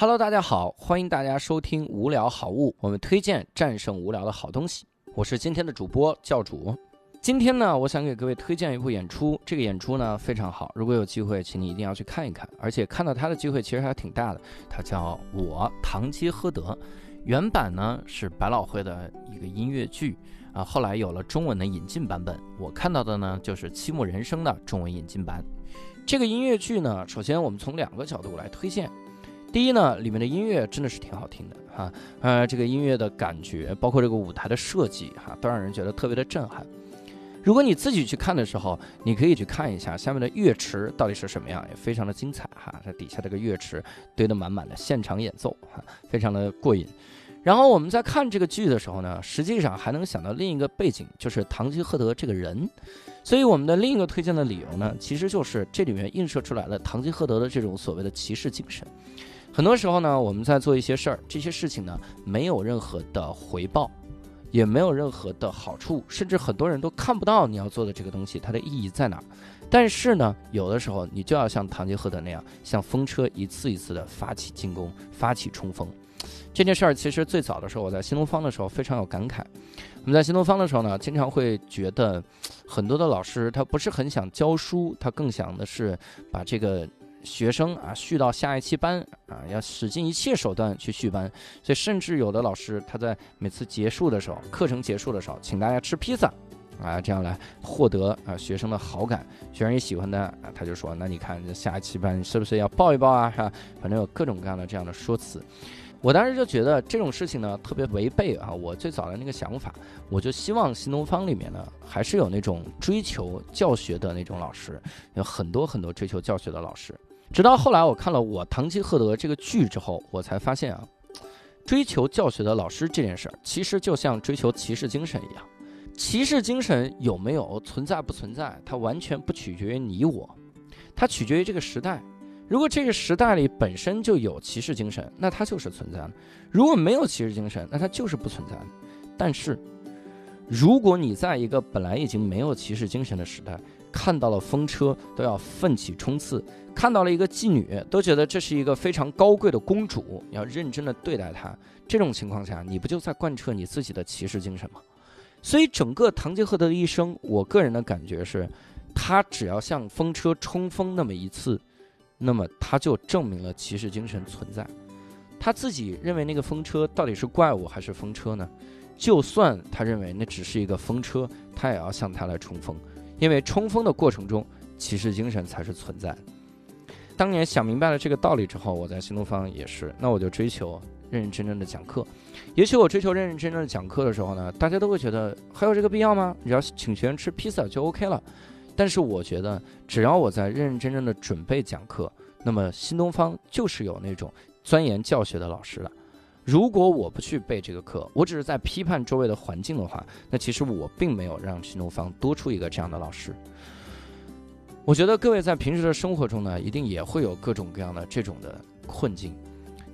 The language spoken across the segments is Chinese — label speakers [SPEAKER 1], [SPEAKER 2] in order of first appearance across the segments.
[SPEAKER 1] Hello，大家好，欢迎大家收听无聊好物，我们推荐战胜无聊的好东西。我是今天的主播教主。今天呢，我想给各位推荐一部演出，这个演出呢非常好，如果有机会，请你一定要去看一看。而且看到它的机会其实还挺大的。它叫《我堂吉诃德》，原版呢是百老汇的一个音乐剧啊，后来有了中文的引进版本。我看到的呢就是《七木人生》的中文引进版。这个音乐剧呢，首先我们从两个角度来推荐。第一呢，里面的音乐真的是挺好听的哈，呃，这个音乐的感觉，包括这个舞台的设计哈，都让人觉得特别的震撼。如果你自己去看的时候，你可以去看一下下面的乐池到底是什么样，也非常的精彩哈。它底下这个乐池堆得满满的，现场演奏哈，非常的过瘾。然后我们在看这个剧的时候呢，实际上还能想到另一个背景，就是堂吉诃德这个人。所以我们的另一个推荐的理由呢，其实就是这里面映射出来了堂吉诃德的这种所谓的骑士精神。很多时候呢，我们在做一些事儿，这些事情呢没有任何的回报，也没有任何的好处，甚至很多人都看不到你要做的这个东西它的意义在哪儿。但是呢，有的时候你就要像堂吉诃德那样，像风车一次一次的发起进攻，发起冲锋。这件事儿其实最早的时候，我在新东方的时候非常有感慨。我们在新东方的时候呢，经常会觉得很多的老师他不是很想教书，他更想的是把这个。学生啊，续到下一期班啊，要使尽一切手段去续班，所以甚至有的老师他在每次结束的时候，课程结束的时候，请大家吃披萨，啊，这样来获得啊学生的好感，学生也喜欢的啊，他就说，那你看这下一期班是不是要报一报啊？哈？反正有各种各样的这样的说辞，我当时就觉得这种事情呢特别违背啊我最早的那个想法，我就希望新东方里面呢还是有那种追求教学的那种老师，有很多很多追求教学的老师。直到后来，我看了《我堂吉诃德》这个剧之后，我才发现啊，追求教学的老师这件事儿，其实就像追求骑士精神一样。骑士精神有没有存在不存在，它完全不取决于你我，它取决于这个时代。如果这个时代里本身就有骑士精神，那它就是存在的；如果没有骑士精神，那它就是不存在的。但是，如果你在一个本来已经没有骑士精神的时代，看到了风车都要奋起冲刺，看到了一个妓女都觉得这是一个非常高贵的公主，要认真的对待她。这种情况下，你不就在贯彻你自己的骑士精神吗？所以，整个唐吉诃德的一生，我个人的感觉是，他只要向风车冲锋那么一次，那么他就证明了骑士精神存在。他自己认为那个风车到底是怪物还是风车呢？就算他认为那只是一个风车，他也要向他来冲锋。因为冲锋的过程中，骑士精神才是存在。当年想明白了这个道理之后，我在新东方也是，那我就追求认认真真的讲课。也许我追求认认真真的讲课的时候呢，大家都会觉得还有这个必要吗？只要请学生吃披萨就 OK 了。但是我觉得，只要我在认认真真的准备讲课，那么新东方就是有那种钻研教学的老师了。如果我不去备这个课，我只是在批判周围的环境的话，那其实我并没有让新东方多出一个这样的老师。我觉得各位在平时的生活中呢，一定也会有各种各样的这种的困境。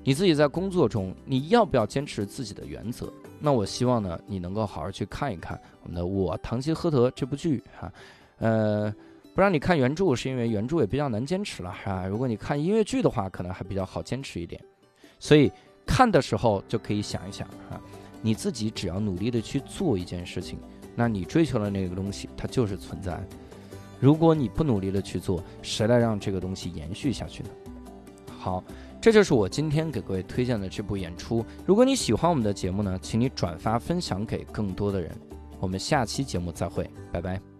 [SPEAKER 1] 你自己在工作中，你要不要坚持自己的原则？那我希望呢，你能够好好去看一看我们的《我堂吉诃德》这部剧哈。呃，不让你看原著，是因为原著也比较难坚持了哈。如果你看音乐剧的话，可能还比较好坚持一点。所以。看的时候就可以想一想啊，你自己只要努力的去做一件事情，那你追求的那个东西它就是存在。如果你不努力的去做，谁来让这个东西延续下去呢？好，这就是我今天给各位推荐的这部演出。如果你喜欢我们的节目呢，请你转发分享给更多的人。我们下期节目再会，拜拜。